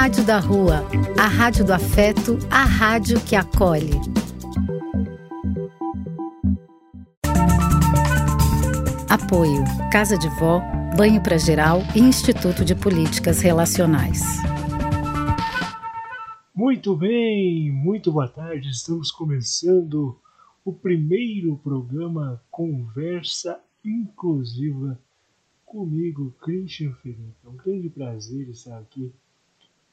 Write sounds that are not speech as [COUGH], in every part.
Rádio da Rua, a rádio do afeto, a rádio que acolhe. Apoio: Casa de Vó, Banho para Geral e Instituto de Políticas Relacionais. Muito bem, muito boa tarde. Estamos começando o primeiro programa Conversa Inclusiva comigo, Christian Felipe. É um grande prazer estar aqui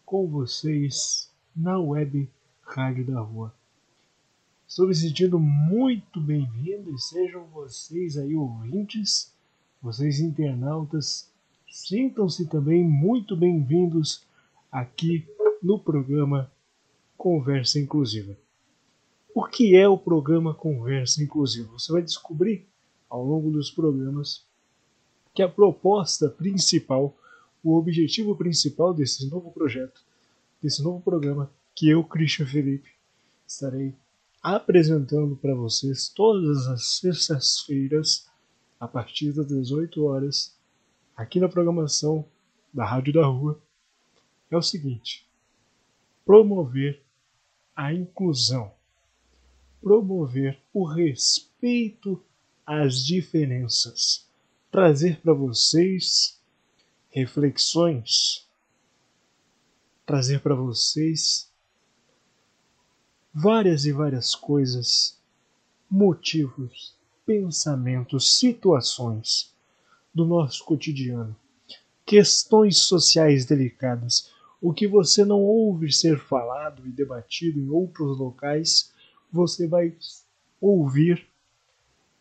com vocês na web Rádio da Rua. Estou me sentindo muito bem-vindo e sejam vocês aí ouvintes, vocês internautas, sintam-se também muito bem-vindos aqui no programa Conversa Inclusiva. O que é o programa Conversa Inclusiva? Você vai descobrir ao longo dos programas que a proposta principal, o objetivo principal desse novo projeto, desse novo programa, que eu, Christian Felipe, estarei apresentando para vocês todas as sextas-feiras, a partir das 18 horas, aqui na programação da Rádio da Rua, é o seguinte: promover a inclusão, promover o respeito às diferenças. Trazer para vocês reflexões, trazer para vocês várias e várias coisas, motivos, pensamentos, situações do nosso cotidiano, questões sociais delicadas, o que você não ouve ser falado e debatido em outros locais, você vai ouvir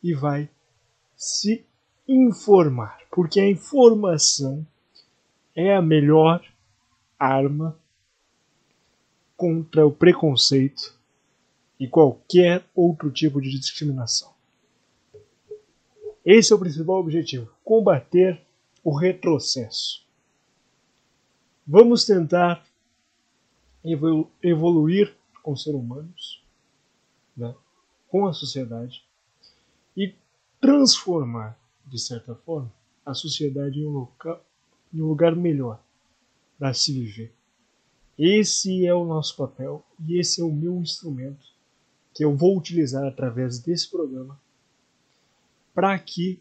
e vai se informar, porque a informação é a melhor arma contra o preconceito e qualquer outro tipo de discriminação. Esse é o principal objetivo: combater o retrocesso. Vamos tentar evoluir com seres humanos, né, com a sociedade e transformar de certa forma, a sociedade em um, local, em um lugar melhor para se viver. Esse é o nosso papel e esse é o meu instrumento que eu vou utilizar através desse programa para que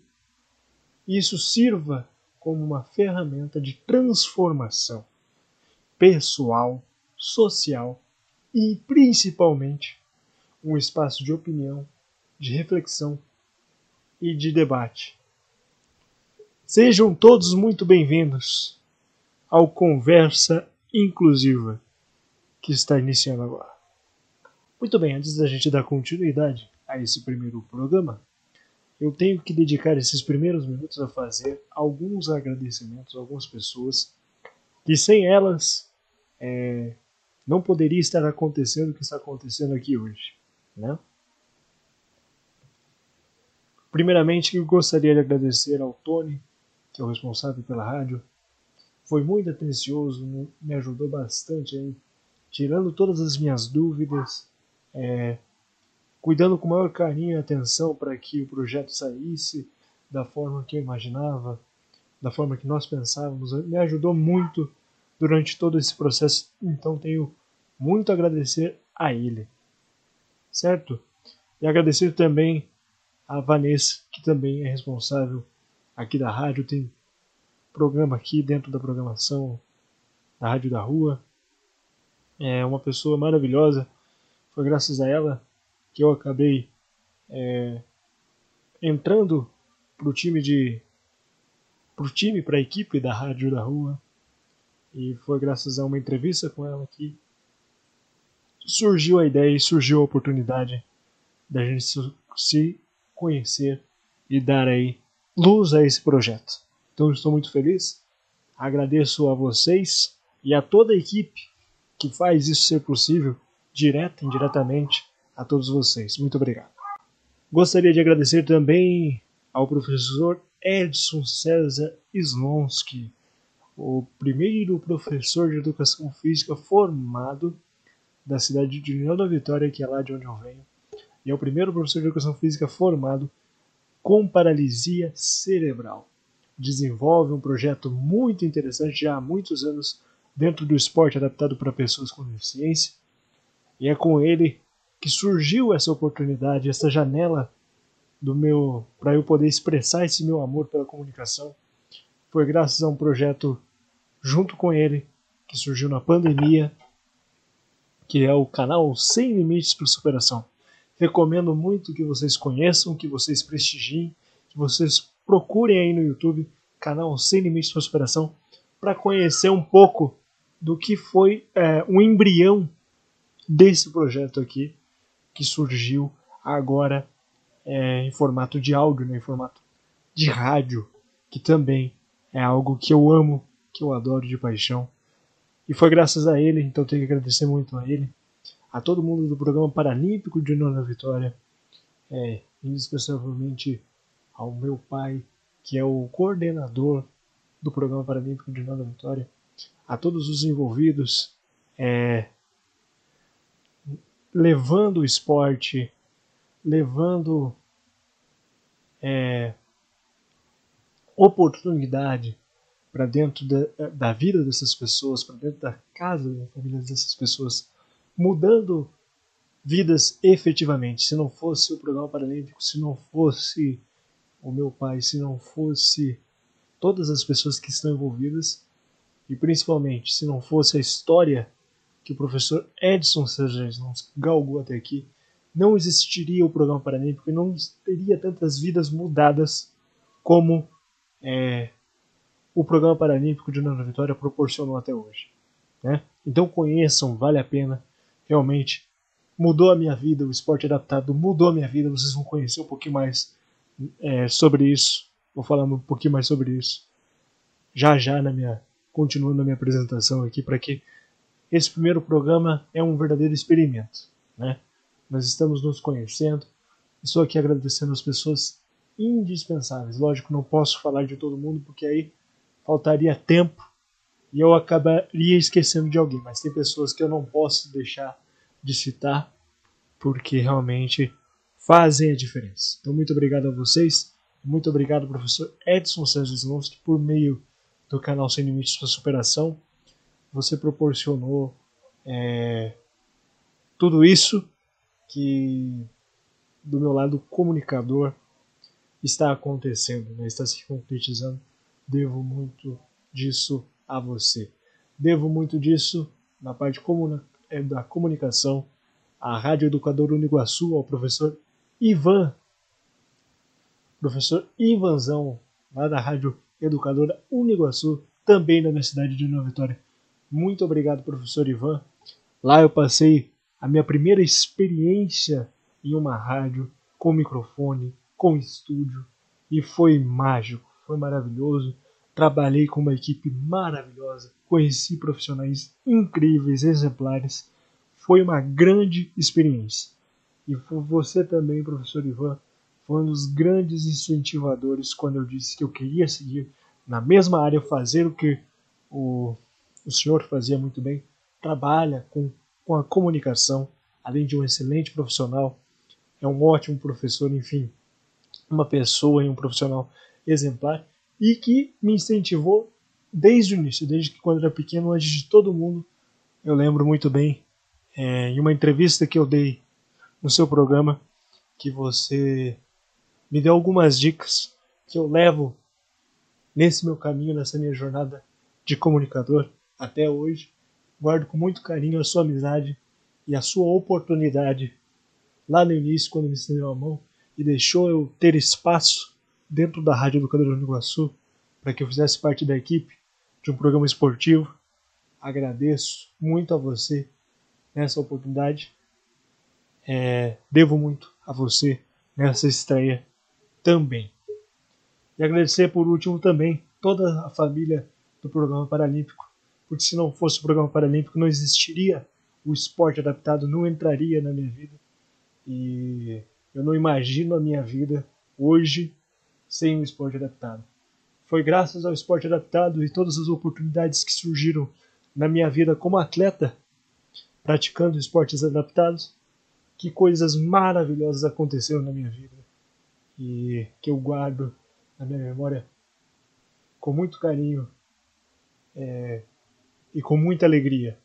isso sirva como uma ferramenta de transformação pessoal, social e principalmente um espaço de opinião, de reflexão e de debate Sejam todos muito bem-vindos ao Conversa Inclusiva que está iniciando agora. Muito bem, antes da gente dar continuidade a esse primeiro programa, eu tenho que dedicar esses primeiros minutos a fazer alguns agradecimentos a algumas pessoas que sem elas é, não poderia estar acontecendo o que está acontecendo aqui hoje. Né? Primeiramente, eu gostaria de agradecer ao Tony que é o responsável pela rádio, foi muito atencioso, me ajudou bastante aí, tirando todas as minhas dúvidas, é, cuidando com maior carinho e atenção para que o projeto saísse da forma que eu imaginava, da forma que nós pensávamos. Me ajudou muito durante todo esse processo, então tenho muito a agradecer a ele. Certo? E agradecer também a Vanessa, que também é responsável aqui da rádio, tem programa aqui dentro da programação da Rádio da Rua. É uma pessoa maravilhosa. Foi graças a ela que eu acabei é, entrando pro time de pro time, para a equipe da Rádio da Rua. E foi graças a uma entrevista com ela que surgiu a ideia e surgiu a oportunidade da gente se conhecer e dar aí luz a esse projeto. Então estou muito feliz. Agradeço a vocês e a toda a equipe que faz isso ser possível, direta e indiretamente, a todos vocês. Muito obrigado. Gostaria de agradecer também ao professor Edson César Slonsky, o primeiro professor de educação física formado da cidade de União da Vitória, que é lá de onde eu venho, e é o primeiro professor de educação física formado com paralisia cerebral. Desenvolve um projeto muito interessante já há muitos anos dentro do esporte adaptado para pessoas com deficiência. E é com ele que surgiu essa oportunidade, essa janela do meu para eu poder expressar esse meu amor pela comunicação. Foi graças a um projeto junto com ele que surgiu na pandemia, que é o canal Sem Limites para Superação. Recomendo muito que vocês conheçam, que vocês prestigiem, que vocês procurem aí no YouTube canal Sem Limites para Superação para conhecer um pouco do que foi é, um embrião desse projeto aqui que surgiu agora é, em formato de áudio, né, em formato de rádio, que também é algo que eu amo, que eu adoro de paixão. E foi graças a ele, então tenho que agradecer muito a ele, a todo mundo do programa Paralímpico de Nona Vitória, é, ao meu pai, que é o coordenador do programa Paralímpico de Nona Vitória, a todos os envolvidos, é, levando o esporte, levando é, oportunidade para dentro da, da, vida dessas pessoas, para dentro da casa da família dessas pessoas, mudando vidas efetivamente. Se não fosse o programa paralímpico, se não fosse o meu pai, se não fosse todas as pessoas que estão envolvidas e principalmente se não fosse a história que o professor Edson Sergentes nos galgou até aqui, não existiria o programa paralímpico e não teria tantas vidas mudadas como é, o programa paralímpico de Nova Vitória proporcionou até hoje. Né? Então conheçam, vale a pena. Realmente mudou a minha vida, o esporte adaptado mudou a minha vida. Vocês vão conhecer um pouquinho mais é, sobre isso. Vou falar um pouquinho mais sobre isso já já na minha continuando a minha apresentação aqui para que esse primeiro programa é um verdadeiro experimento, né? Nós estamos nos conhecendo. Estou aqui agradecendo as pessoas indispensáveis. Lógico, não posso falar de todo mundo porque aí faltaria tempo e eu acabaria esquecendo de alguém. Mas tem pessoas que eu não posso deixar de citar porque realmente fazem a diferença. Então, muito obrigado a vocês. Muito obrigado, professor Edson César Slonsky, por meio do canal Sem Limites para Superação você proporcionou é, tudo isso que do meu lado comunicador está acontecendo, né? está se concretizando. Devo muito disso a você. Devo muito disso na parte é, da comunicação à Rádio Educador Uniguaçu, ao professor Ivan, professor Ivanzão, lá da Rádio Educadora Uniguaçu, também da minha cidade de Nova Vitória. Muito obrigado, professor Ivan. Lá eu passei a minha primeira experiência em uma rádio, com microfone, com estúdio, e foi mágico, foi maravilhoso. Trabalhei com uma equipe maravilhosa, conheci profissionais incríveis, exemplares. Foi uma grande experiência. E você também, professor Ivan, foi um dos grandes incentivadores quando eu disse que eu queria seguir na mesma área, fazer o que o o senhor fazia muito bem, trabalha com, com a comunicação, além de um excelente profissional, é um ótimo professor, enfim, uma pessoa e um profissional exemplar e que me incentivou desde o início, desde que quando era pequeno, antes de todo mundo. Eu lembro muito bem é, em uma entrevista que eu dei no seu programa que você me deu algumas dicas que eu levo nesse meu caminho, nessa minha jornada de comunicador até hoje. Guardo com muito carinho a sua amizade e a sua oportunidade lá no início, quando me estendeu a mão e deixou eu ter espaço dentro da Rádio Educadora do Iguaçu para que eu fizesse parte da equipe de um programa esportivo. Agradeço muito a você nessa oportunidade. É, devo muito a você nessa estreia também. E agradecer por último também toda a família do programa Paralímpico porque se não fosse o programa paralímpico não existiria o esporte adaptado, não entraria na minha vida. E eu não imagino a minha vida hoje sem o esporte adaptado. Foi graças ao esporte adaptado e todas as oportunidades que surgiram na minha vida como atleta, praticando esportes adaptados, que coisas maravilhosas aconteceram na minha vida e que eu guardo na minha memória com muito carinho. É, e com muita alegria.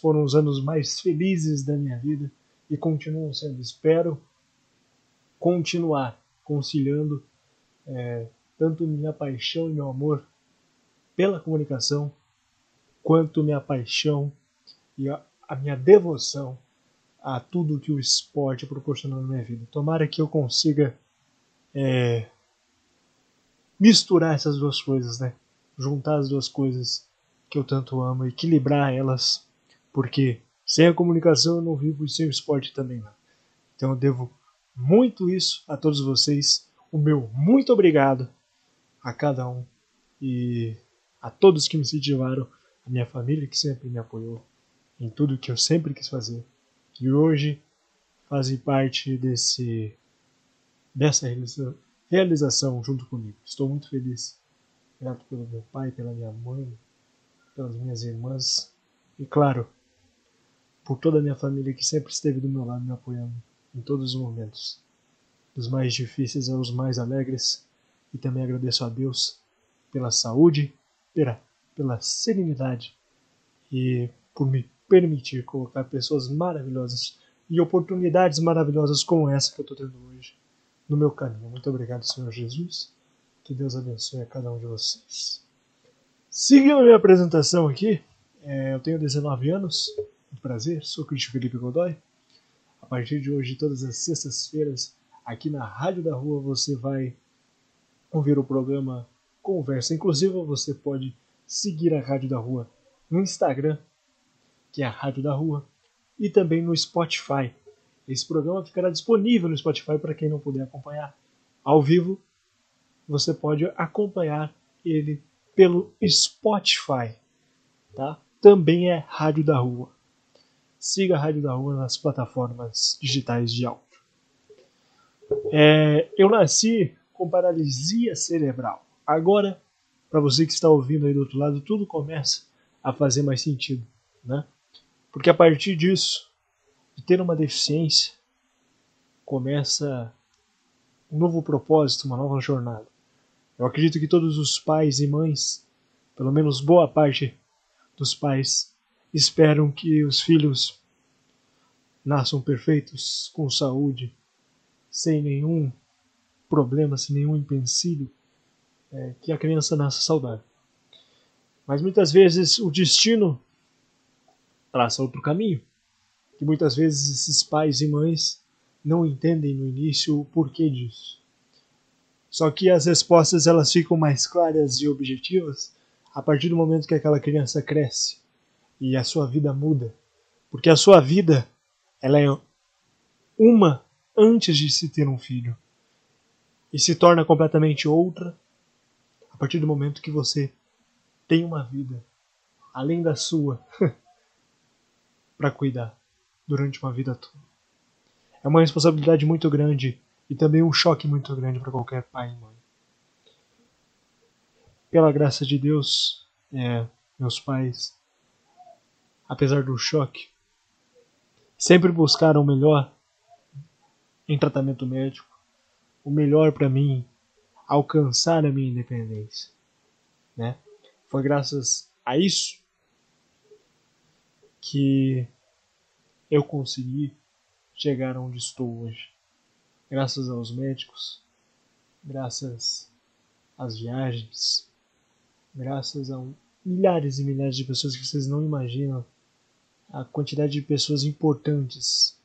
Foram os anos mais felizes da minha vida e continuam sendo. Espero continuar conciliando é, tanto minha paixão e meu amor pela comunicação, quanto minha paixão e a, a minha devoção a tudo que o esporte proporcionou na minha vida. Tomara que eu consiga é, misturar essas duas coisas, né? Juntar as duas coisas que eu tanto amo, equilibrar elas, porque sem a comunicação eu não vivo e sem o esporte também não. Então eu devo muito isso a todos vocês. O meu muito obrigado a cada um e a todos que me incentivaram, a minha família que sempre me apoiou em tudo que eu sempre quis fazer. E hoje fazem parte desse dessa realização junto comigo. Estou muito feliz. Grato pelo meu pai, pela minha mãe, pelas minhas irmãs e, claro, por toda a minha família que sempre esteve do meu lado me apoiando em todos os momentos, dos mais difíceis aos mais alegres. E também agradeço a Deus pela saúde, pela, pela serenidade e por me permitir colocar pessoas maravilhosas e oportunidades maravilhosas como essa que eu estou tendo hoje no meu caminho. Muito obrigado, Senhor Jesus. Que Deus abençoe a cada um de vocês. Seguindo a minha apresentação aqui, é, eu tenho 19 anos, muito prazer, sou Cristian Felipe Godoy. A partir de hoje, todas as sextas-feiras, aqui na Rádio da Rua, você vai ouvir o programa Conversa Inclusiva. Você pode seguir a Rádio da Rua no Instagram, que é a Rádio da Rua, e também no Spotify, esse programa ficará disponível no Spotify para quem não puder acompanhar ao vivo. Você pode acompanhar ele pelo Spotify, tá? Também é Rádio da Rua. Siga a Rádio da Rua nas plataformas digitais de áudio. É, eu nasci com paralisia cerebral. Agora, para você que está ouvindo aí do outro lado, tudo começa a fazer mais sentido, né? Porque a partir disso, de ter uma deficiência, começa um novo propósito, uma nova jornada. Eu acredito que todos os pais e mães, pelo menos boa parte dos pais, esperam que os filhos nasçam perfeitos, com saúde, sem nenhum problema, sem nenhum empecilho, é, que a criança nasça saudável. Mas muitas vezes o destino traça outro caminho que muitas vezes esses pais e mães não entendem no início o porquê disso. Só que as respostas elas ficam mais claras e objetivas a partir do momento que aquela criança cresce e a sua vida muda, porque a sua vida ela é uma antes de se ter um filho e se torna completamente outra a partir do momento que você tem uma vida além da sua [LAUGHS] para cuidar durante uma vida toda. É uma responsabilidade muito grande e também um choque muito grande para qualquer pai e mãe. Pela graça de Deus, é, meus pais, apesar do choque, sempre buscaram o melhor em tratamento médico, o melhor para mim alcançar a minha independência, né? Foi graças a isso que eu consegui chegar onde estou hoje. Graças aos médicos, graças às viagens, graças a milhares e milhares de pessoas que vocês não imaginam a quantidade de pessoas importantes.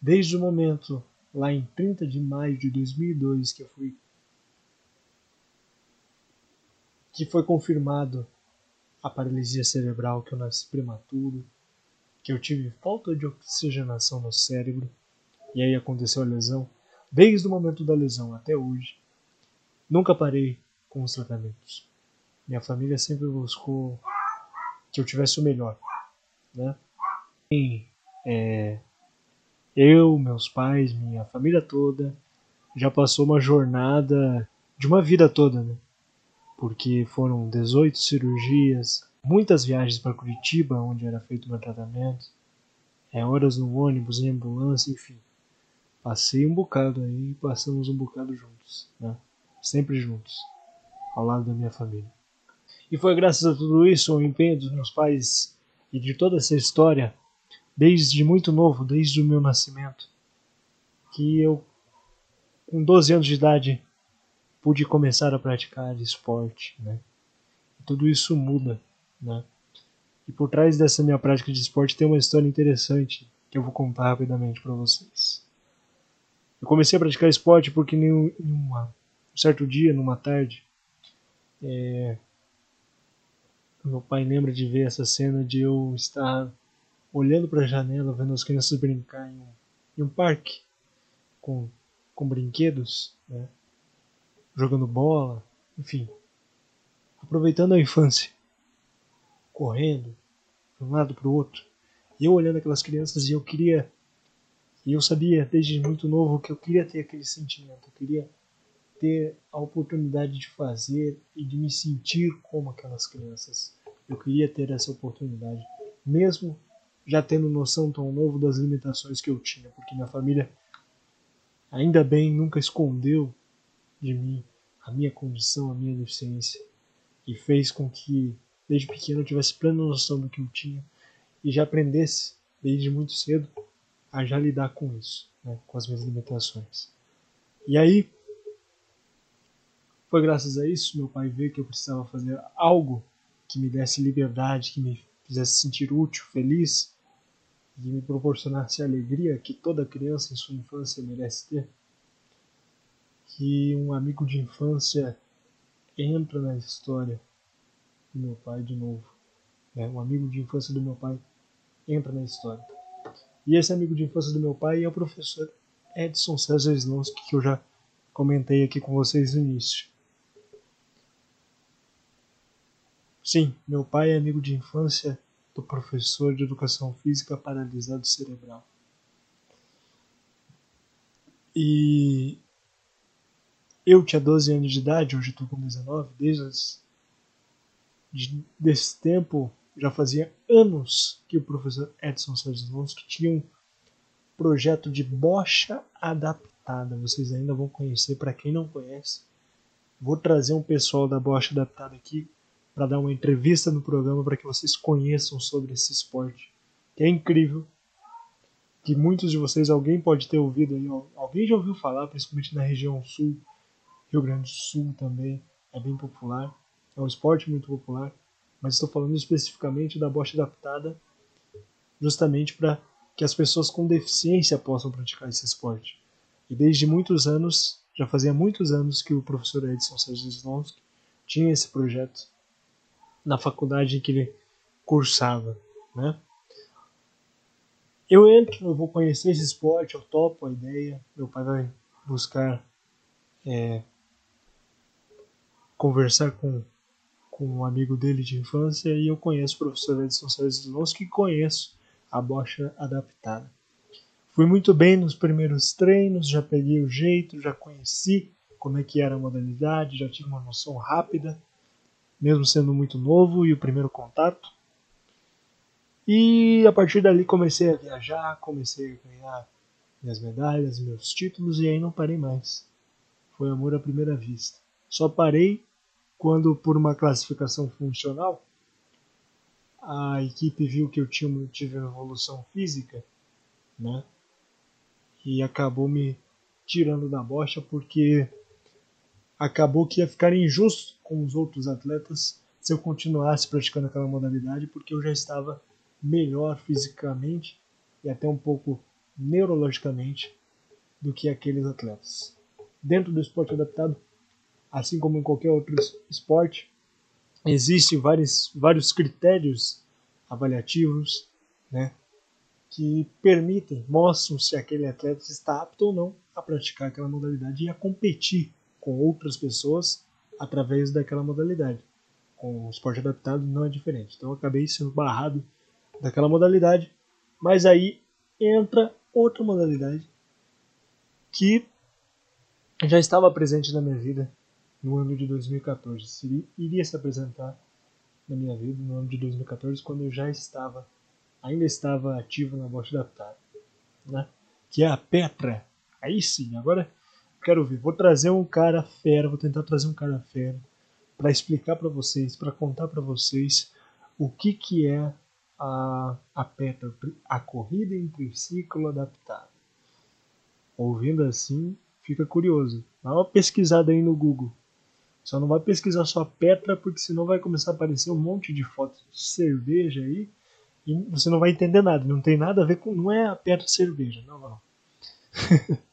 Desde o momento lá em 30 de maio de 2002 que eu fui que foi confirmado a paralisia cerebral que eu nasci prematuro que eu tive falta de oxigenação no cérebro e aí aconteceu a lesão. Desde o momento da lesão até hoje, nunca parei com os tratamentos. Minha família sempre buscou que eu tivesse o melhor, né? E, é, eu, meus pais, minha família toda já passou uma jornada de uma vida toda, né? Porque foram 18 cirurgias, muitas viagens para Curitiba, onde era feito meu tratamento, é, horas no ônibus, em ambulância, enfim. Passei um bocado aí, passamos um bocado juntos, né? Sempre juntos, ao lado da minha família. E foi graças a tudo isso, o empenho dos meus pais e de toda essa história, desde muito novo, desde o meu nascimento, que eu, com 12 anos de idade, pude começar a praticar esporte, né? E tudo isso muda, né? E por trás dessa minha prática de esporte tem uma história interessante que eu vou contar rapidamente para vocês. Eu comecei a praticar esporte porque em, um certo dia, numa tarde, é, meu pai lembra de ver essa cena de eu estar olhando para a janela, vendo as crianças brincar em um, em um parque com, com brinquedos, né? jogando bola, enfim, aproveitando a infância, correndo de um lado para o outro. E eu olhando aquelas crianças e eu queria, e eu sabia desde muito novo que eu queria ter aquele sentimento, eu queria ter a oportunidade de fazer e de me sentir como aquelas crianças. Eu queria ter essa oportunidade, mesmo já tendo noção tão novo das limitações que eu tinha, porque minha família, ainda bem, nunca escondeu de mim a minha condição, a minha deficiência, e fez com que, desde pequeno, eu tivesse plena noção do que eu tinha e já aprendesse, desde muito cedo, a já lidar com isso, né, com as minhas limitações. E aí, foi graças a isso meu pai ver que eu precisava fazer algo que me desse liberdade, que me fizesse sentir útil, feliz e me proporcionasse a alegria que toda criança em sua infância merece ter. Que um amigo de infância entra na história do meu pai de novo. Né? Um amigo de infância do meu pai entra na história. E esse amigo de infância do meu pai é o professor Edson César Slonsky, que eu já comentei aqui com vocês no início. Sim, meu pai é amigo de infância do professor de educação física paralisado cerebral. E eu tinha 12 anos de idade, hoje estou com 19, desde as, de, desse tempo já fazia anos que o professor Edson Sazlowski tinha um projeto de bocha adaptada. Vocês ainda vão conhecer, para quem não conhece. Vou trazer um pessoal da bocha adaptada aqui para dar uma entrevista no programa para que vocês conheçam sobre esse esporte, que é incrível, que muitos de vocês, alguém pode ter ouvido aí, alguém já ouviu falar, principalmente na região sul, Rio Grande do Sul também, é bem popular, é um esporte muito popular, mas estou falando especificamente da bocha adaptada, justamente para que as pessoas com deficiência possam praticar esse esporte. E desde muitos anos, já fazia muitos anos que o professor Edson Sérgio Slonsky tinha esse projeto na faculdade em que ele cursava, né? Eu entro, eu vou conhecer esse esporte, eu topo a ideia, meu pai vai buscar é, conversar com, com um amigo dele de infância e eu conheço o professor Edson Soares que conheço a bocha adaptada. Fui muito bem nos primeiros treinos, já peguei o jeito, já conheci como é que era a modalidade, já tive uma noção rápida mesmo sendo muito novo e o primeiro contato. E a partir dali comecei a viajar, comecei a ganhar minhas medalhas, meus títulos e aí não parei mais. Foi amor à primeira vista. Só parei quando, por uma classificação funcional, a equipe viu que eu tinha, tive uma evolução física, né? E acabou me tirando da bocha porque acabou que ia ficar injusto com os outros atletas se eu continuasse praticando aquela modalidade, porque eu já estava melhor fisicamente e até um pouco neurologicamente do que aqueles atletas. Dentro do esporte adaptado, assim como em qualquer outro esporte, existem vários, vários critérios avaliativos né, que permitem, mostram se aquele atleta está apto ou não a praticar aquela modalidade e a competir com outras pessoas através daquela modalidade. Com o esporte adaptado não é diferente. Então acabei sendo barrado daquela modalidade, mas aí entra outra modalidade que já estava presente na minha vida no ano de 2014. Iria se apresentar na minha vida no ano de 2014, quando eu já estava, ainda estava ativo na bote adaptada, né? Que é a Petra. Aí sim, agora quero ver. Vou trazer um cara fera, vou tentar trazer um cara fera para explicar para vocês, para contar para vocês o que, que é a, a PETA, a corrida em triciclo adaptado. Ouvindo assim, fica curioso. Dá uma pesquisada aí no Google. Só não vai pesquisar só Petra, porque senão vai começar a aparecer um monte de fotos de cerveja aí e você não vai entender nada. Não tem nada a ver com. Não é a Petra cerveja, não, não. [LAUGHS]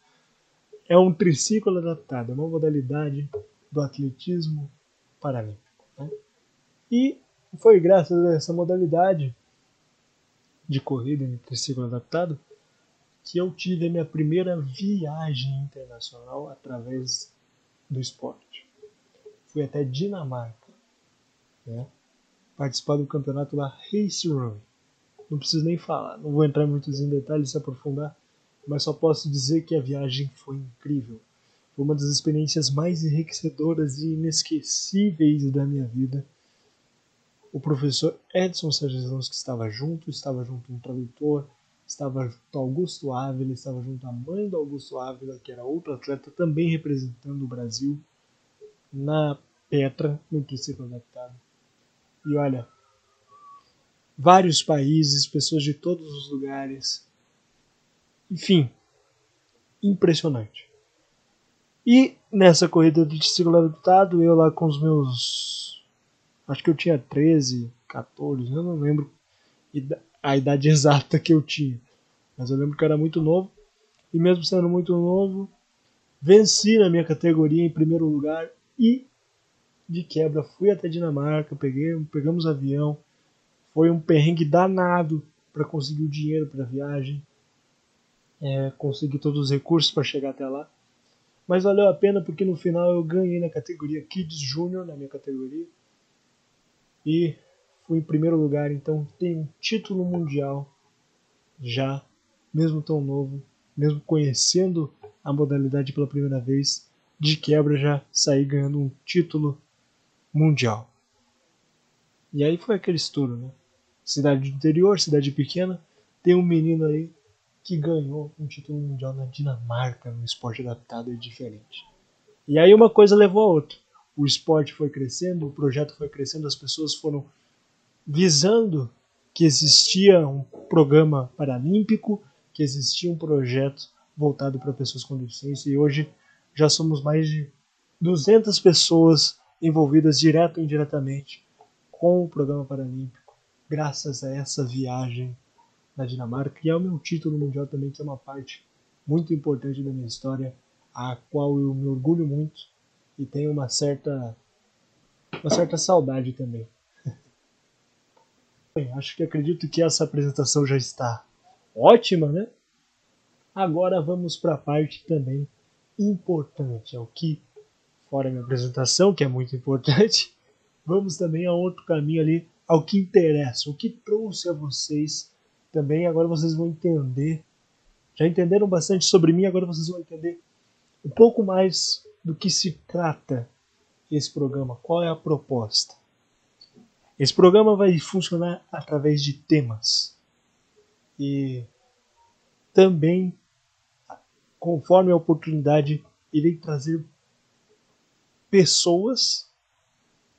é um triciclo adaptado, é uma modalidade do atletismo paralímpico. Né? E foi graças a essa modalidade de corrida em triciclo adaptado que eu tive a minha primeira viagem internacional através do esporte. Fui até Dinamarca, né? participar do campeonato lá Race Run. Não preciso nem falar, não vou entrar muito em detalhes se aprofundar, mas só posso dizer que a viagem foi incrível. Foi uma das experiências mais enriquecedoras e inesquecíveis da minha vida. O professor Edson Sargentons que estava junto, estava junto um tradutor, estava junto Augusto Ávila, estava junto a mãe do Augusto Ávila, que era outro atleta também representando o Brasil na Petra, no triciclo adaptado. E olha, vários países, pessoas de todos os lugares. Enfim, impressionante. E nessa corrida de triciclo adaptado, eu lá com os meus. Acho que eu tinha 13, 14, eu não lembro a idade [LAUGHS] exata que eu tinha. Mas eu lembro que eu era muito novo. E mesmo sendo muito novo, venci na minha categoria em primeiro lugar e de quebra fui até Dinamarca, peguei, pegamos avião. Foi um perrengue danado para conseguir o dinheiro para a viagem. É, consegui todos os recursos para chegar até lá. Mas valeu a pena porque no final eu ganhei na categoria Kids Junior, na minha categoria. E fui em primeiro lugar, então tenho um título mundial já, mesmo tão novo, mesmo conhecendo a modalidade pela primeira vez, de quebra já saí ganhando um título mundial. E aí foi aquele estouro, né? Cidade do interior, cidade pequena, tem um menino aí que ganhou um título mundial na Dinamarca no esporte adaptado e diferente. E aí uma coisa levou a outra. O esporte foi crescendo, o projeto foi crescendo, as pessoas foram visando que existia um programa paralímpico, que existia um projeto voltado para pessoas com deficiência e hoje já somos mais de 200 pessoas envolvidas direto ou indiretamente com o programa paralímpico, graças a essa viagem na Dinamarca, e é o meu título mundial também, que é uma parte muito importante da minha história, a qual eu me orgulho muito e tenho uma certa uma certa saudade também. [LAUGHS] Bem, acho que acredito que essa apresentação já está ótima, né? Agora vamos para a parte também importante, é o que fora minha apresentação, que é muito importante, [LAUGHS] vamos também a outro caminho ali, ao que interessa, o que trouxe a vocês também. Agora vocês vão entender. Já entenderam bastante sobre mim, agora vocês vão entender um pouco mais do que se trata esse programa, qual é a proposta. Esse programa vai funcionar através de temas. E também, conforme a oportunidade, irei trazer pessoas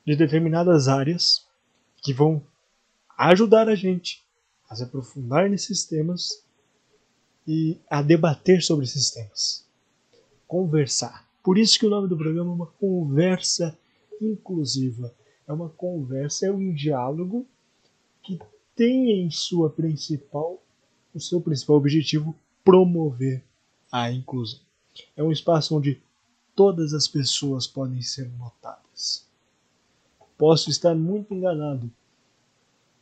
de determinadas áreas que vão ajudar a gente a se aprofundar nesses temas e a debater sobre esses temas. Conversar. Por isso que o nome do programa é uma conversa inclusiva. É uma conversa, é um diálogo que tem em sua principal, o seu principal objetivo promover a inclusão. É um espaço onde todas as pessoas podem ser notadas. Posso estar muito enganado,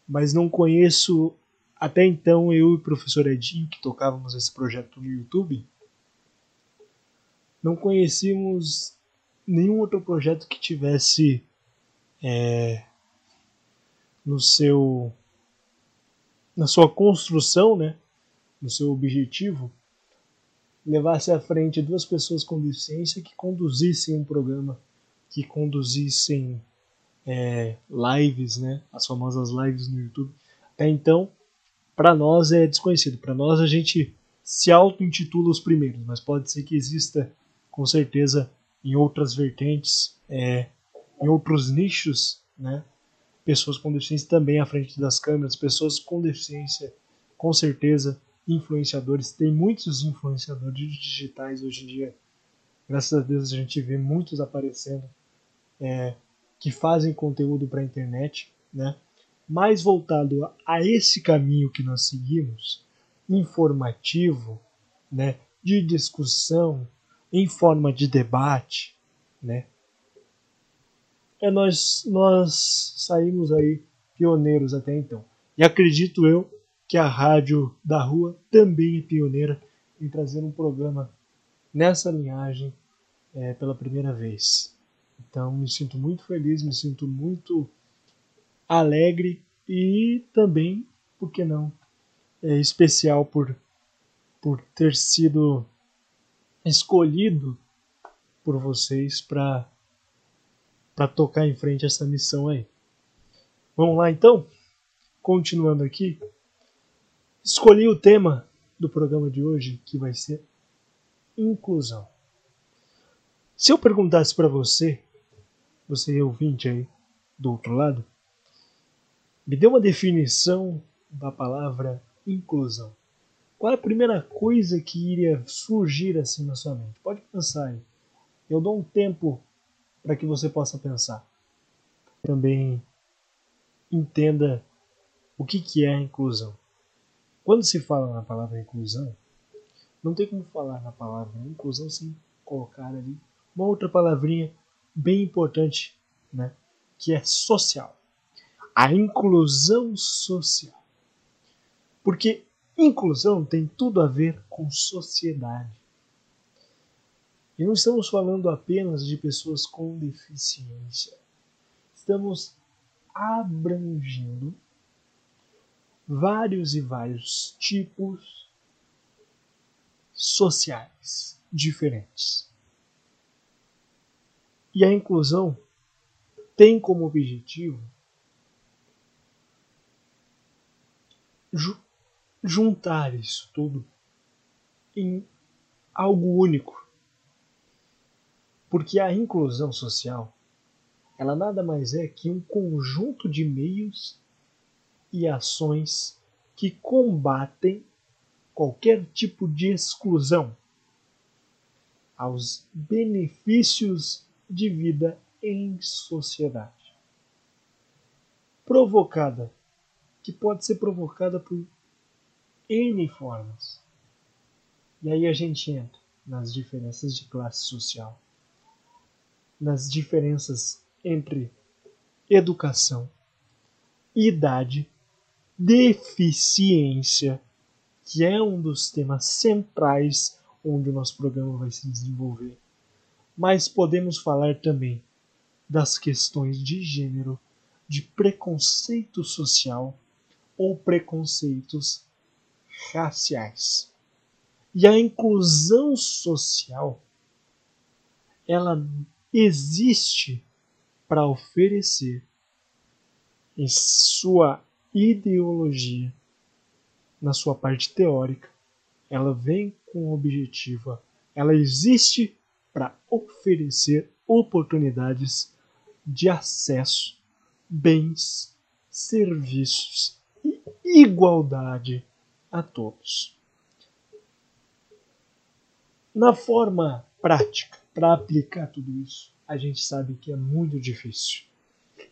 mas não conheço até então, eu e o professor Edinho, que tocávamos esse projeto no YouTube, não conhecíamos nenhum outro projeto que tivesse é, no seu na sua construção, né, no seu objetivo, levasse à frente duas pessoas com deficiência que conduzissem um programa, que conduzissem é, lives, né, as famosas lives no YouTube. Até então, para nós é desconhecido. Para nós a gente se auto-intitula os primeiros, mas pode ser que exista com certeza em outras vertentes é, em outros nichos, né? Pessoas com deficiência também à frente das câmeras, pessoas com deficiência, com certeza, influenciadores. Tem muitos influenciadores digitais hoje em dia. Graças a Deus a gente vê muitos aparecendo é, que fazem conteúdo para a internet, né? Mais voltado a, a esse caminho que nós seguimos, informativo, né? de discussão, em forma de debate, né? É nós nós saímos aí pioneiros até então. E acredito eu que a rádio da rua também é pioneira em trazer um programa nessa linhagem é, pela primeira vez. Então me sinto muito feliz, me sinto muito alegre e também, por que não, é especial por, por ter sido escolhido por vocês para para tocar em frente essa missão aí. Vamos lá então? Continuando aqui, escolhi o tema do programa de hoje que vai ser inclusão. Se eu perguntasse para você, você ouvinte aí do outro lado, me dê uma definição da palavra inclusão. Qual é a primeira coisa que iria surgir assim na sua mente? Pode pensar aí. Eu dou um tempo para que você possa pensar. Também entenda o que, que é a inclusão. Quando se fala na palavra inclusão, não tem como falar na palavra inclusão sem colocar ali uma outra palavrinha bem importante, né? que é social. A inclusão social. Porque Inclusão tem tudo a ver com sociedade. E não estamos falando apenas de pessoas com deficiência. Estamos abrangendo vários e vários tipos sociais diferentes. E a inclusão tem como objetivo juntar isso tudo em algo único. Porque a inclusão social, ela nada mais é que um conjunto de meios e ações que combatem qualquer tipo de exclusão aos benefícios de vida em sociedade. Provocada, que pode ser provocada por N formas. E aí a gente entra nas diferenças de classe social, nas diferenças entre educação, idade, deficiência, que é um dos temas centrais onde o nosso programa vai se desenvolver. Mas podemos falar também das questões de gênero, de preconceito social ou preconceitos raciais. E a inclusão social ela existe para oferecer em sua ideologia, na sua parte teórica, ela vem com o objetivo, ela existe para oferecer oportunidades de acesso, bens, serviços igualdade a todos. Na forma prática, para aplicar tudo isso, a gente sabe que é muito difícil.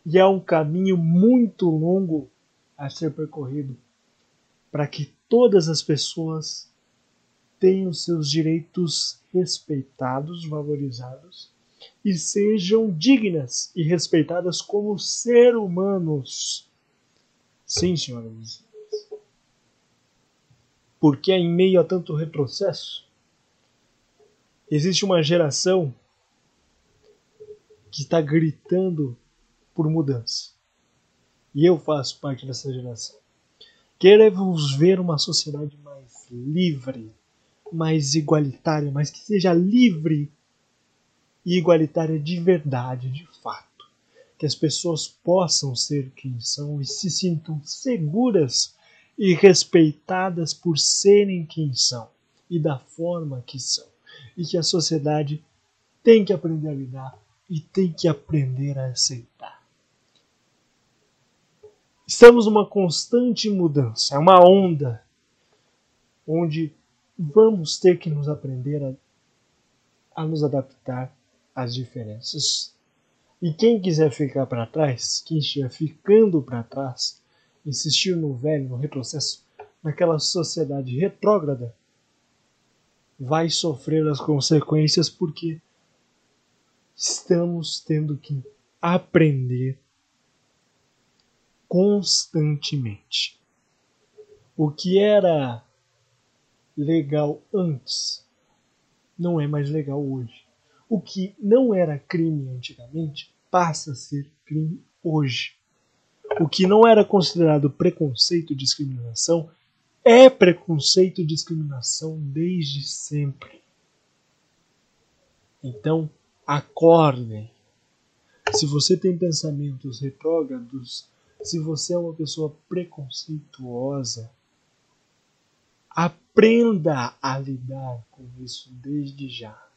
E é um caminho muito longo a ser percorrido para que todas as pessoas tenham seus direitos respeitados, valorizados e sejam dignas e respeitadas como ser humanos. Sim, senhoras porque em meio a tanto retrocesso, existe uma geração que está gritando por mudança. E eu faço parte dessa geração. Queremos ver uma sociedade mais livre, mais igualitária, mas que seja livre e igualitária de verdade, de. Que as pessoas possam ser quem são e se sintam seguras e respeitadas por serem quem são e da forma que são, e que a sociedade tem que aprender a lidar e tem que aprender a aceitar. Estamos numa constante mudança, é uma onda onde vamos ter que nos aprender a, a nos adaptar às diferenças. E quem quiser ficar para trás, quem estiver ficando para trás, insistir no velho, no retrocesso, naquela sociedade retrógrada, vai sofrer as consequências porque estamos tendo que aprender constantemente. O que era legal antes não é mais legal hoje. O que não era crime antigamente passa a ser crime hoje. O que não era considerado preconceito e discriminação é preconceito e discriminação desde sempre. Então, acordem. Se você tem pensamentos retrógrados, se você é uma pessoa preconceituosa, aprenda a lidar com isso desde já,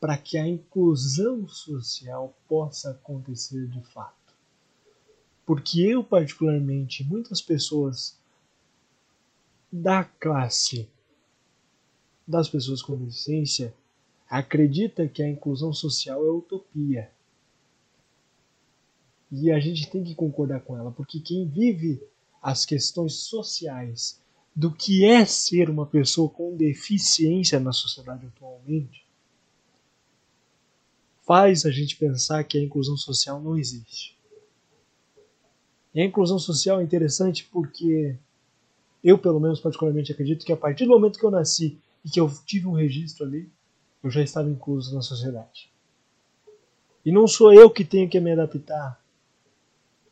para que a inclusão social possa acontecer de fato. Porque eu, particularmente, muitas pessoas da classe das pessoas com deficiência acredita que a inclusão social é utopia. E a gente tem que concordar com ela, porque quem vive as questões sociais do que é ser uma pessoa com deficiência na sociedade atualmente faz a gente pensar que a inclusão social não existe. E a inclusão social é interessante porque eu, pelo menos, particularmente acredito que a partir do momento que eu nasci e que eu tive um registro ali, eu já estava incluso na sociedade. E não sou eu que tenho que me adaptar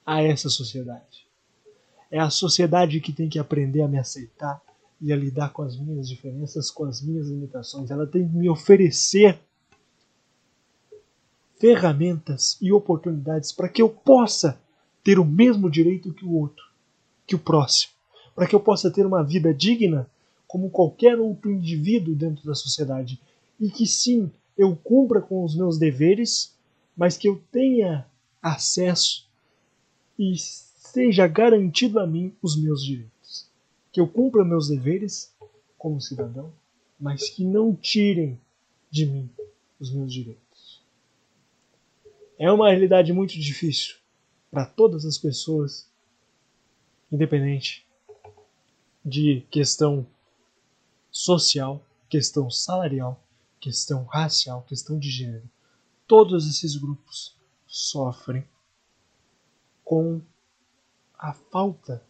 a essa sociedade. É a sociedade que tem que aprender a me aceitar e a lidar com as minhas diferenças, com as minhas limitações. Ela tem que me oferecer ferramentas e oportunidades para que eu possa ter o mesmo direito que o outro, que o próximo, para que eu possa ter uma vida digna como qualquer outro indivíduo dentro da sociedade e que sim, eu cumpra com os meus deveres, mas que eu tenha acesso e seja garantido a mim os meus direitos. Que eu cumpra meus deveres como cidadão, mas que não tirem de mim os meus direitos. É uma realidade muito difícil para todas as pessoas, independente de questão social, questão salarial, questão racial, questão de gênero. Todos esses grupos sofrem com a falta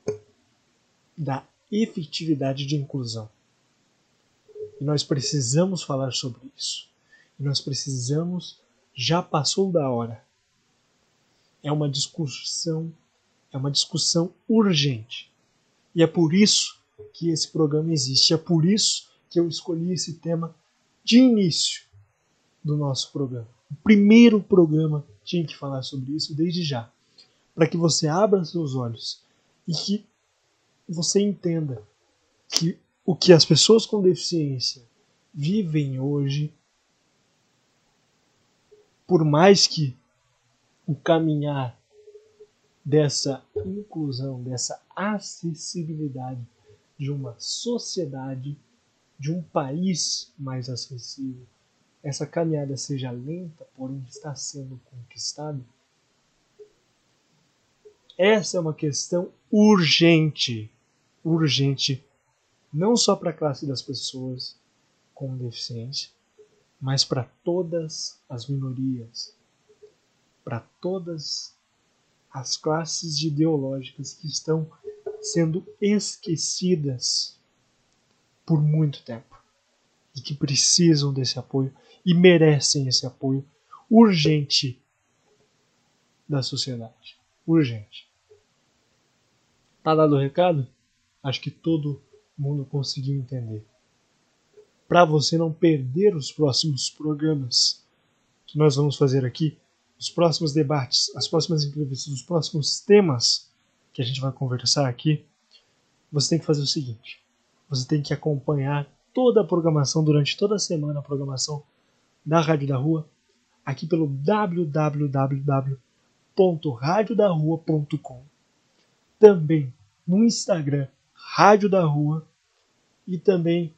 da efetividade de inclusão. E nós precisamos falar sobre isso. E nós precisamos, já passou da hora. É uma discussão, é uma discussão urgente. E é por isso que esse programa existe. É por isso que eu escolhi esse tema de início do nosso programa. O primeiro programa tinha que falar sobre isso desde já para que você abra seus olhos e que você entenda que o que as pessoas com deficiência vivem hoje, por mais que o caminhar dessa inclusão, dessa acessibilidade de uma sociedade, de um país mais acessível, essa caminhada seja lenta, porém está sendo conquistada, essa é uma questão urgente, urgente, não só para a classe das pessoas com deficiência, mas para todas as minorias, para todas as classes ideológicas que estão sendo esquecidas por muito tempo e que precisam desse apoio e merecem esse apoio urgente da sociedade. Urgente. Tá dado o recado? Acho que todo mundo conseguiu entender. Para você não perder os próximos programas que nós vamos fazer aqui, os próximos debates, as próximas entrevistas, os próximos temas que a gente vai conversar aqui, você tem que fazer o seguinte: você tem que acompanhar toda a programação durante toda a semana, a programação da Rádio da Rua, aqui pelo www.radiodarrua.com. Também no Instagram, Rádio da Rua, e também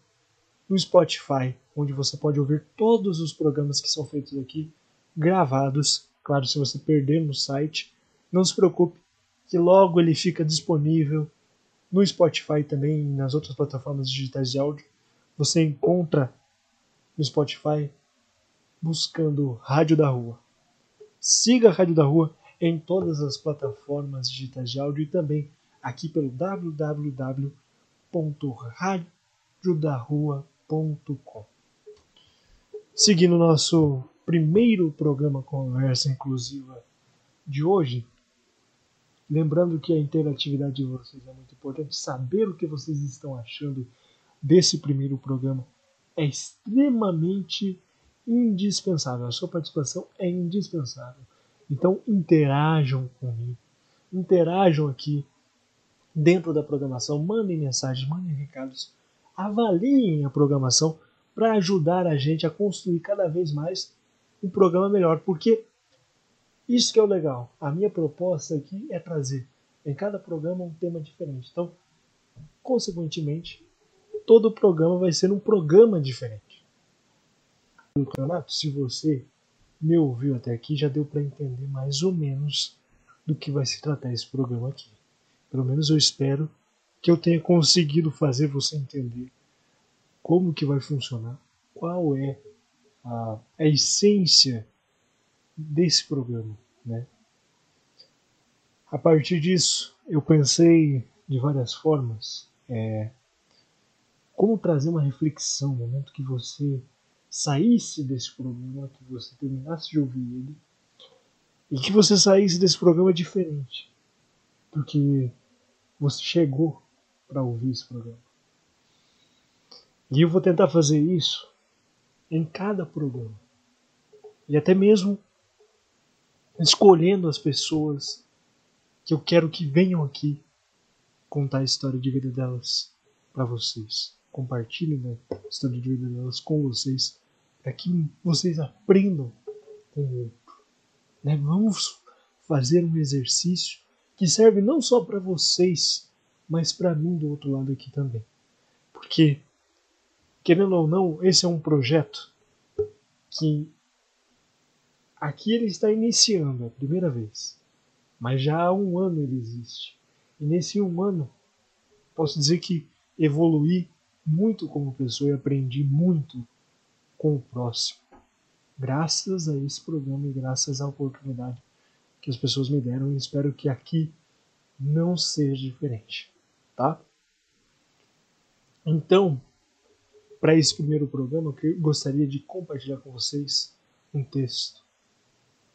no Spotify, onde você pode ouvir todos os programas que são feitos aqui, gravados. Claro, se você perder no site, não se preocupe, que logo ele fica disponível no Spotify também, nas outras plataformas digitais de áudio. Você encontra no Spotify buscando Rádio da Rua. Siga a Rádio da Rua em todas as plataformas digitais de áudio e também aqui pelo www.radiodarrua.com. Seguindo o nosso primeiro programa Conversa Inclusiva de hoje, Lembrando que a interatividade de vocês é muito importante, saber o que vocês estão achando desse primeiro programa é extremamente indispensável. A sua participação é indispensável. Então interajam comigo, interajam aqui dentro da programação, mandem mensagens, mandem recados, avaliem a programação para ajudar a gente a construir cada vez mais um programa melhor, porque isso que é o legal. A minha proposta aqui é trazer em cada programa um tema diferente. Então, consequentemente, todo programa vai ser um programa diferente. Renato, se você me ouviu até aqui, já deu para entender mais ou menos do que vai se tratar esse programa aqui. Pelo menos eu espero que eu tenha conseguido fazer você entender como que vai funcionar, qual é a, a essência desse programa, né? A partir disso, eu pensei de várias formas é, como trazer uma reflexão no momento que você saísse desse programa, que você terminasse de ouvir ele e que você saísse desse programa diferente, porque você chegou para ouvir esse programa. E eu vou tentar fazer isso em cada programa. E até mesmo escolhendo as pessoas que eu quero que venham aqui contar a história de vida delas para vocês. Compartilhem né, a história de vida delas com vocês, para que vocês aprendam com o outro. Né? Vamos fazer um exercício que serve não só para vocês, mas para mim do outro lado aqui também. Porque, querendo ou não, esse é um projeto que Aqui ele está iniciando, é a primeira vez. Mas já há um ano ele existe. E nesse um ano, posso dizer que evolui muito como pessoa e aprendi muito com o próximo. Graças a esse programa e graças à oportunidade que as pessoas me deram, e espero que aqui não seja diferente, tá? Então, para esse primeiro programa, eu gostaria de compartilhar com vocês um texto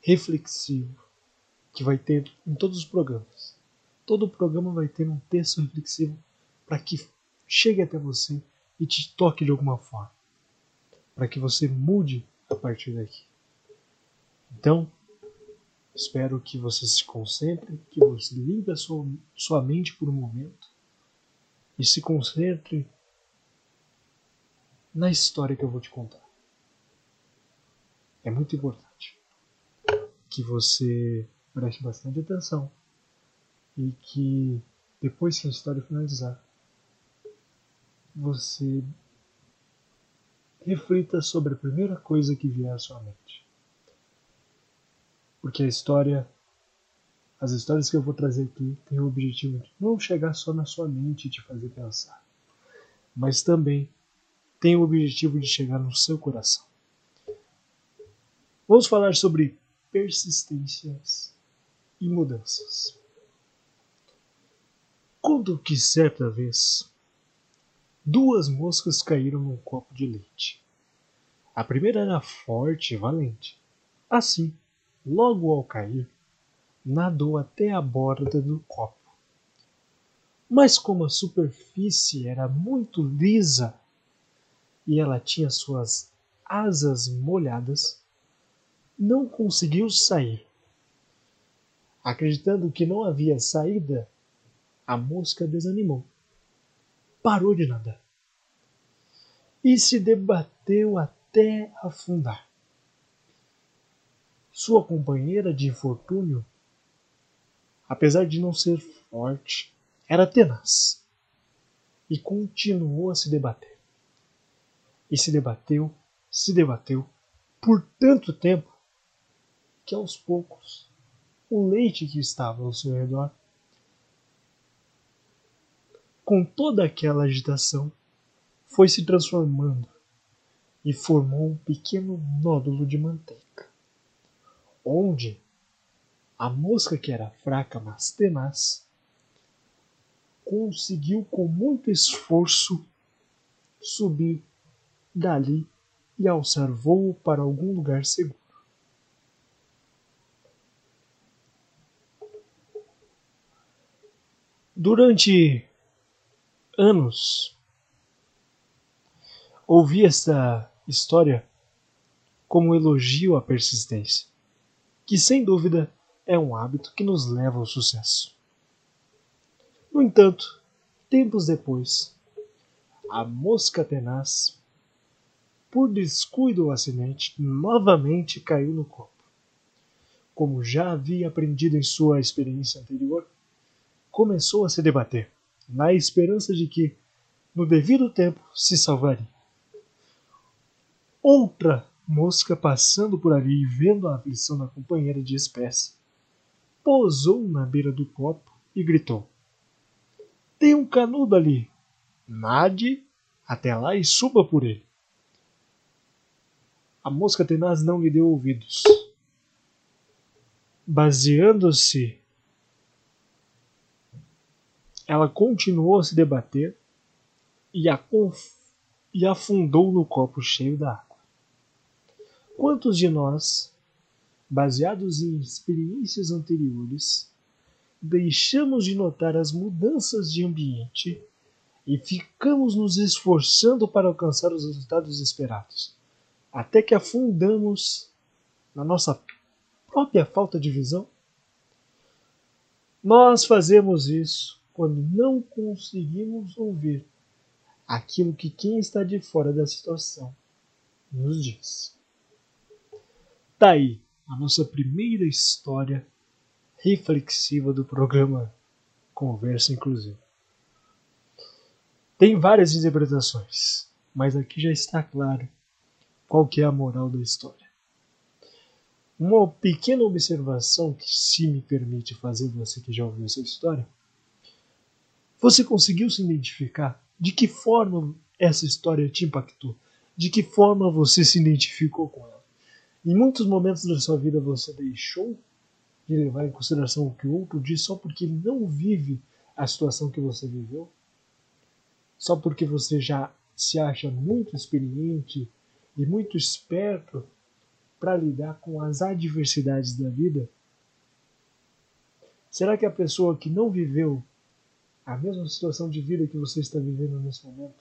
reflexivo que vai ter em todos os programas. Todo programa vai ter um texto reflexivo para que chegue até você e te toque de alguma forma, para que você mude a partir daqui. Então, espero que você se concentre, que você limpe a sua, sua mente por um momento e se concentre na história que eu vou te contar. É muito importante que você preste bastante atenção e que depois que a história finalizar, você reflita sobre a primeira coisa que vier à sua mente. Porque a história, as histórias que eu vou trazer aqui têm o objetivo de não chegar só na sua mente e te fazer pensar, mas também tem o objetivo de chegar no seu coração. Vamos falar sobre persistências e mudanças. Conto que certa vez duas moscas caíram num copo de leite. A primeira era forte e valente. Assim, logo ao cair, nadou até a borda do copo. Mas como a superfície era muito lisa e ela tinha suas asas molhadas, não conseguiu sair. Acreditando que não havia saída, a mosca desanimou. Parou de nadar e se debateu até afundar. Sua companheira de infortúnio, apesar de não ser forte, era tenaz e continuou a se debater. E se debateu, se debateu por tanto tempo que aos poucos o leite que estava ao seu redor, com toda aquela agitação, foi se transformando e formou um pequeno nódulo de manteiga, onde a mosca, que era fraca mas tenaz, conseguiu com muito esforço subir dali e alçar voo para algum lugar seguro. Durante anos, ouvi esta história como um elogio à persistência, que sem dúvida é um hábito que nos leva ao sucesso. No entanto, tempos depois, a mosca tenaz, por descuido ou acidente, novamente caiu no copo. Como já havia aprendido em sua experiência anterior, começou a se debater, na esperança de que, no devido tempo, se salvaria. Outra mosca passando por ali e vendo a aflição da companheira de espécie, pousou na beira do copo e gritou: tem um canudo ali. Nade até lá e suba por ele. A mosca tenaz não lhe deu ouvidos. Baseando-se, ela continuou a se debater e, a e afundou no copo cheio d'água. Quantos de nós, baseados em experiências anteriores, deixamos de notar as mudanças de ambiente e ficamos nos esforçando para alcançar os resultados esperados, até que afundamos na nossa própria falta de visão? Nós fazemos isso quando não conseguimos ouvir aquilo que quem está de fora da situação nos diz. Tá aí a nossa primeira história reflexiva do programa Conversa Inclusiva. Tem várias interpretações, mas aqui já está claro qual que é a moral da história. Uma pequena observação que se me permite fazer você que já ouviu essa história. Você conseguiu se identificar de que forma essa história te impactou? De que forma você se identificou com ela? Em muitos momentos da sua vida você deixou de levar em consideração o que o outro diz só porque ele não vive a situação que você viveu? Só porque você já se acha muito experiente e muito esperto para lidar com as adversidades da vida? Será que a pessoa que não viveu a mesma situação de vida que você está vivendo nesse momento?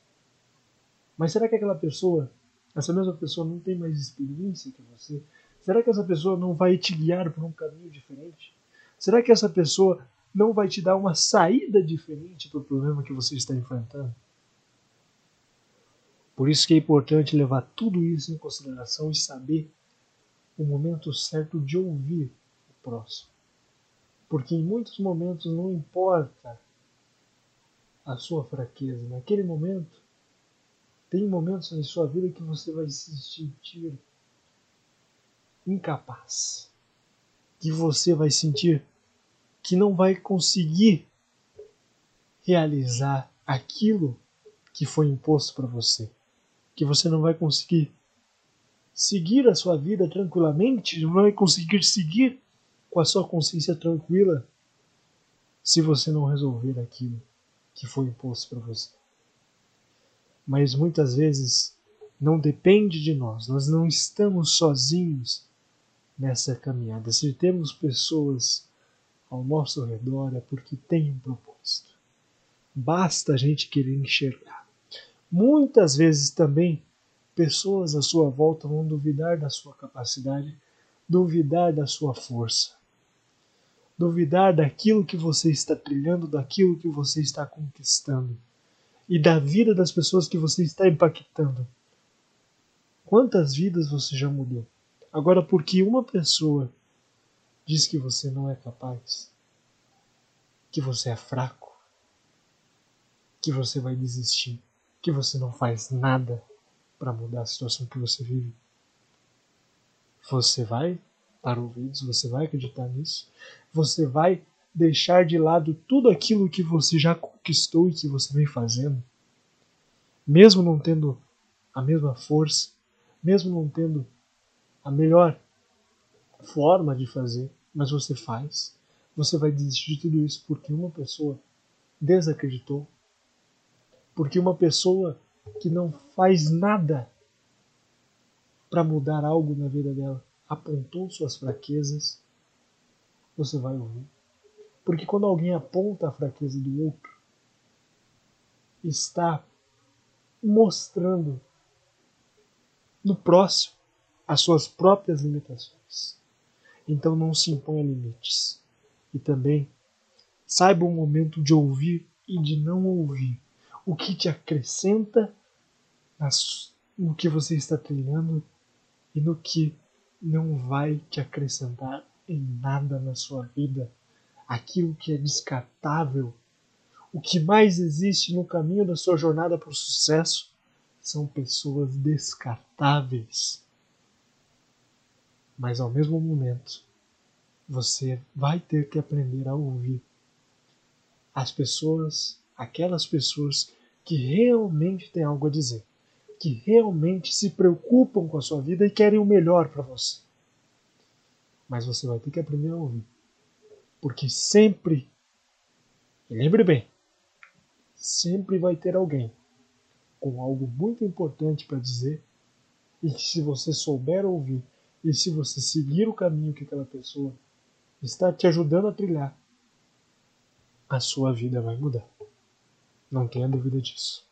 Mas será que aquela pessoa, essa mesma pessoa não tem mais experiência que você? Será que essa pessoa não vai te guiar por um caminho diferente? Será que essa pessoa não vai te dar uma saída diferente para o problema que você está enfrentando? Por isso que é importante levar tudo isso em consideração e saber o momento certo de ouvir o próximo. Porque em muitos momentos não importa a sua fraqueza. Naquele momento, tem momentos em sua vida que você vai se sentir incapaz, que você vai sentir que não vai conseguir realizar aquilo que foi imposto para você, que você não vai conseguir seguir a sua vida tranquilamente, não vai conseguir seguir com a sua consciência tranquila se você não resolver aquilo que foi imposto para você. Mas muitas vezes não depende de nós, nós não estamos sozinhos nessa caminhada. Se temos pessoas ao nosso redor é porque tem um propósito. Basta a gente querer enxergar. Muitas vezes também pessoas à sua volta vão duvidar da sua capacidade, duvidar da sua força, duvidar daquilo que você está trilhando, daquilo que você está conquistando e da vida das pessoas que você está impactando. Quantas vidas você já mudou? Agora, porque uma pessoa diz que você não é capaz, que você é fraco, que você vai desistir, que você não faz nada para mudar a situação que você vive, você vai dar ouvidos, você vai acreditar nisso, você vai deixar de lado tudo aquilo que você já conquistou e que você vem fazendo, mesmo não tendo a mesma força, mesmo não tendo a melhor forma de fazer, mas você faz. Você vai desistir de tudo isso porque uma pessoa desacreditou, porque uma pessoa que não faz nada para mudar algo na vida dela apontou suas fraquezas, você vai ouvir. Porque quando alguém aponta a fraqueza do outro, está mostrando no próximo as suas próprias limitações. Então não se imponha limites. E também saiba o momento de ouvir e de não ouvir. O que te acrescenta no que você está trilhando e no que não vai te acrescentar em nada na sua vida. Aquilo que é descartável, o que mais existe no caminho da sua jornada para o sucesso são pessoas descartáveis mas ao mesmo momento você vai ter que aprender a ouvir as pessoas, aquelas pessoas que realmente têm algo a dizer, que realmente se preocupam com a sua vida e querem o melhor para você. Mas você vai ter que aprender a ouvir, porque sempre, lembre bem, sempre vai ter alguém com algo muito importante para dizer e que se você souber ouvir e se você seguir o caminho que aquela pessoa está te ajudando a trilhar, a sua vida vai mudar. Não tenha dúvida disso.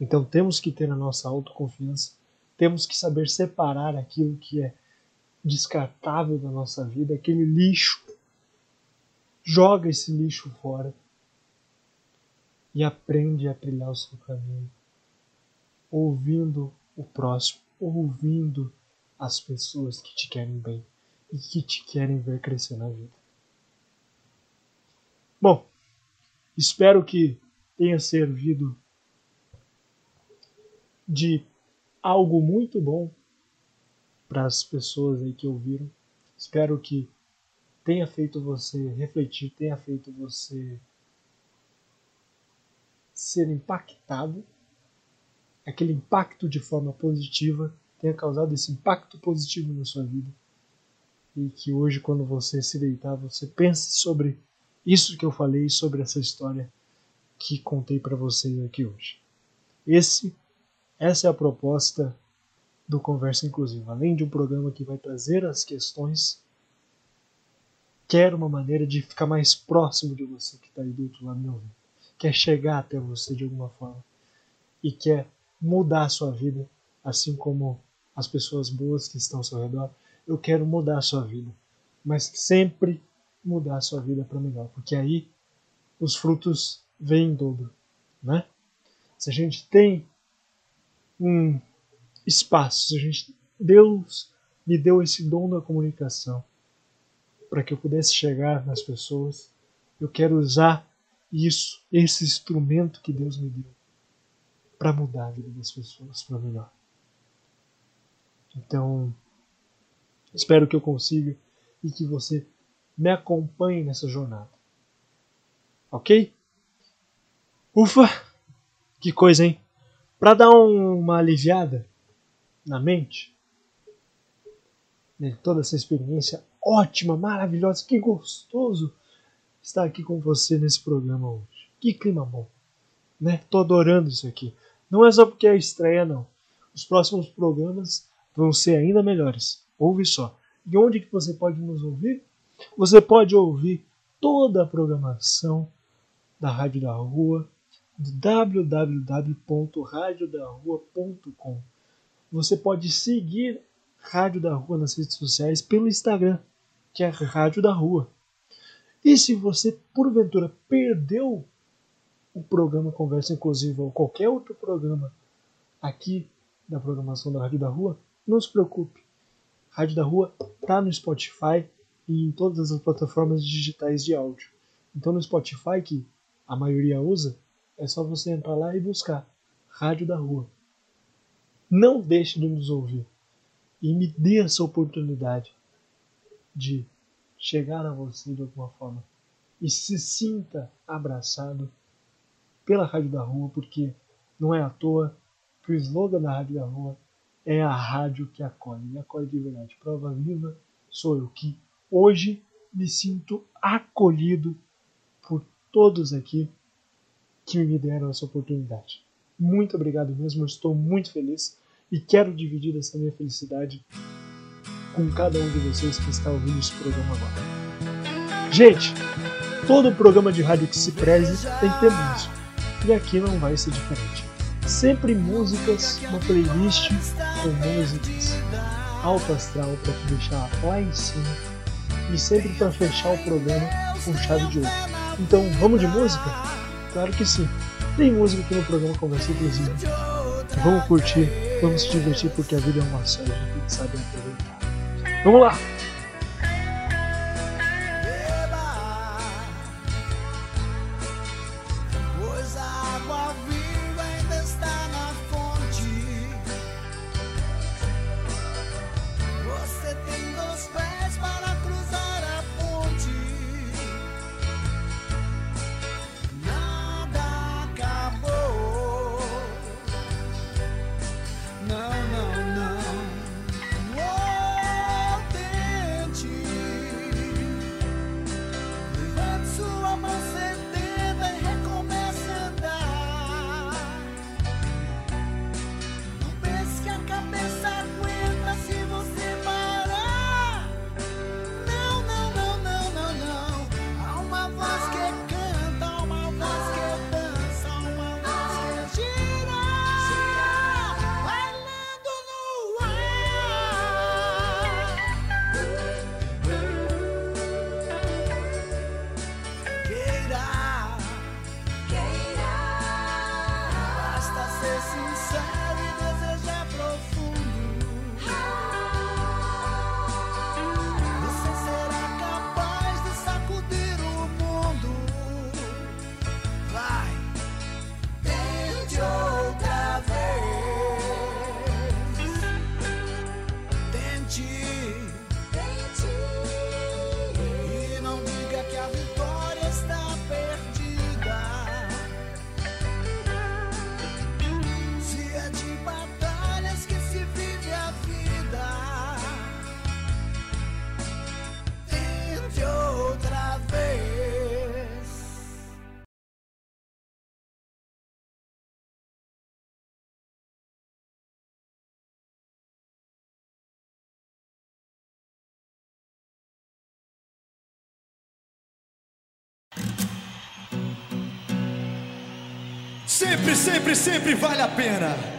Então temos que ter a nossa autoconfiança, temos que saber separar aquilo que é descartável da nossa vida, aquele lixo. Joga esse lixo fora e aprende a trilhar o seu caminho, ouvindo o próximo, ouvindo as pessoas que te querem bem e que te querem ver crescer na vida. Bom, espero que tenha servido de algo muito bom para as pessoas aí que ouviram. Espero que tenha feito você refletir, tenha feito você ser impactado, aquele impacto de forma positiva tenha causado esse impacto positivo na sua vida. E que hoje, quando você se deitar, você pense sobre isso que eu falei, sobre essa história que contei para vocês aqui hoje. Esse, essa é a proposta do Conversa Inclusiva. Além de um programa que vai trazer as questões, quer uma maneira de ficar mais próximo de você que está aí do outro lado me ouvindo. Quer chegar até você de alguma forma e quer mudar a sua vida, assim como as pessoas boas que estão ao seu redor. Eu quero mudar a sua vida, mas sempre mudar a sua vida para melhor, porque aí os frutos vêm em dobro, né? Se a gente tem um espaço, se a gente Deus me deu esse dom da comunicação para que eu pudesse chegar nas pessoas, eu quero usar isso, esse instrumento que Deus me deu para mudar a vida das pessoas para melhor. Então, espero que eu consiga e que você me acompanhe nessa jornada. Ok? Ufa! Que coisa, hein? Para dar uma aliviada na mente, né, toda essa experiência ótima, maravilhosa, que gostoso estar aqui com você nesse programa hoje. Que clima bom, né? Tô adorando isso aqui. Não é só porque é estreia, não. Os próximos programas vão ser ainda melhores. Ouve só. E onde que você pode nos ouvir? Você pode ouvir toda a programação da Rádio da Rua www.radiodarrua.com. Você pode seguir Rádio da Rua nas redes sociais pelo Instagram, que é Rádio da Rua. E se você porventura perdeu o programa Conversa Inclusiva ou qualquer outro programa aqui da programação da Rádio da Rua, não se preocupe. Rádio da Rua tá no Spotify e em todas as plataformas digitais de áudio. Então no Spotify, que a maioria usa, é só você entrar lá e buscar Rádio da Rua. Não deixe de nos ouvir e me dê essa oportunidade de chegar a você de alguma forma e se sinta abraçado pela Rádio da Rua, porque não é à toa que o slogan da Rádio da Rua é a rádio que acolhe, e acolhe de verdade. Prova viva sou eu que hoje me sinto acolhido por todos aqui que me deram essa oportunidade. Muito obrigado mesmo, estou muito feliz e quero dividir essa minha felicidade com cada um de vocês que está ouvindo esse programa agora. Gente, todo programa de rádio que se preze tem que ter música, e aqui não vai ser diferente. Sempre músicas, uma playlist com músicas alto astral para te deixar lá em cima e sempre para fechar o programa com chave de ouro. Então, vamos de música? Claro que sim. Tem música aqui no programa Conversa Inclusive. Vamos curtir, vamos se divertir porque a vida é uma só e a gente tem que saber aproveitar. Vamos Sempre, sempre, sempre vale a pena.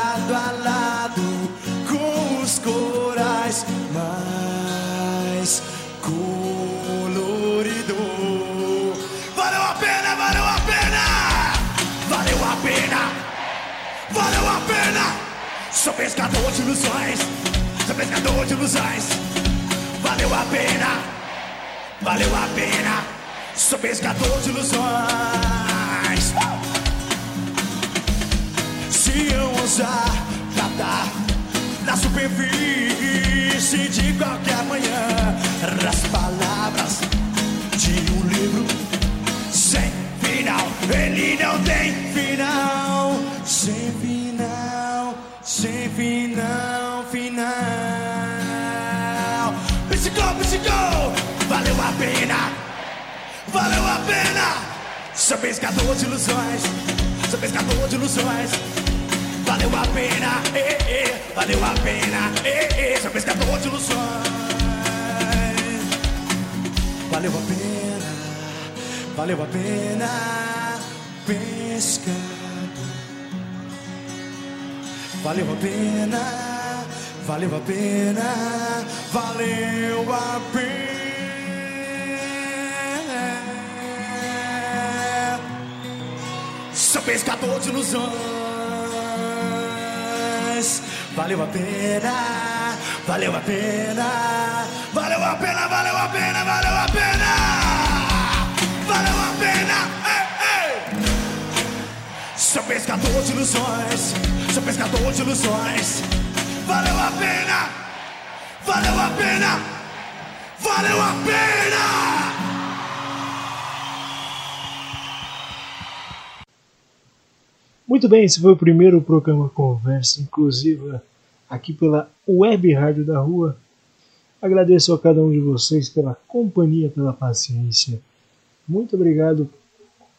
lado a lado com os corais mais colorido. Valeu a pena, valeu a pena, valeu a pena, valeu a pena. Sou pescador de ilusões, sou pescador de ilusões. Valeu a pena, valeu a pena. Sou pescador de ilusões. Se eu eu ousar captar na superfície de qualquer manhã as palavras de um livro sem final, ele não tem final, sem final, sem final, final. Psicó, psicó, valeu a pena, valeu a pena. Sou pescador de ilusões, sou pescador de ilusões. Valeu a pena, eh, eh, valeu a pena, eh, eh, sou pescador de ilusões. Valeu a pena, valeu a pena, pescador. Valeu a pena, valeu a pena, valeu a pena. Sou pescador de ilusões. Valeu a pena, valeu a pena, valeu a pena, valeu a pena, valeu a pena, valeu a pena. Ei, ei. Sou pescador de ilusões, sou pescador de ilusões. Valeu a pena, valeu a pena, valeu a pena. Muito bem, esse foi o primeiro programa Conversa Inclusiva aqui pela Web Rádio da Rua. Agradeço a cada um de vocês pela companhia, pela paciência. Muito obrigado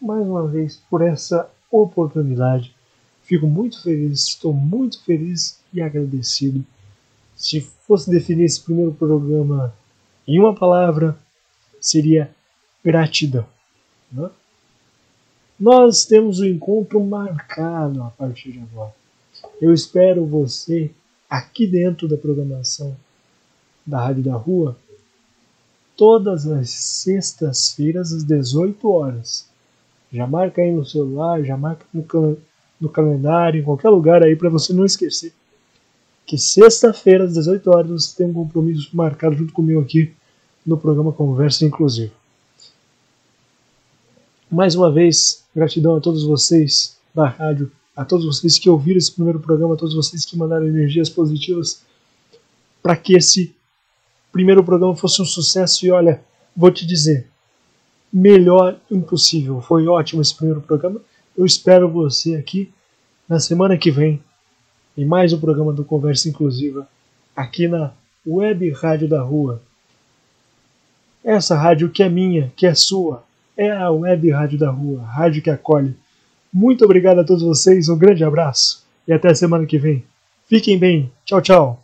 mais uma vez por essa oportunidade. Fico muito feliz, estou muito feliz e agradecido. Se fosse definir esse primeiro programa em uma palavra, seria gratidão. Né? Nós temos o um encontro marcado a partir de agora. Eu espero você aqui dentro da programação da Rádio da Rua todas as sextas-feiras às 18 horas. Já marca aí no celular, já marca no, no calendário, em qualquer lugar aí para você não esquecer que sexta-feira às 18 horas você tem um compromisso marcado junto comigo aqui no programa Conversa Inclusiva. Mais uma vez, gratidão a todos vocês da rádio, a todos vocês que ouviram esse primeiro programa, a todos vocês que mandaram energias positivas para que esse primeiro programa fosse um sucesso. E olha, vou te dizer, melhor impossível. Foi ótimo esse primeiro programa. Eu espero você aqui na semana que vem em mais um programa do Conversa Inclusiva aqui na Web Rádio da Rua. Essa rádio que é minha, que é sua, é a Web Rádio da Rua, rádio que acolhe. Muito obrigado a todos vocês, um grande abraço e até a semana que vem. Fiquem bem. Tchau, tchau.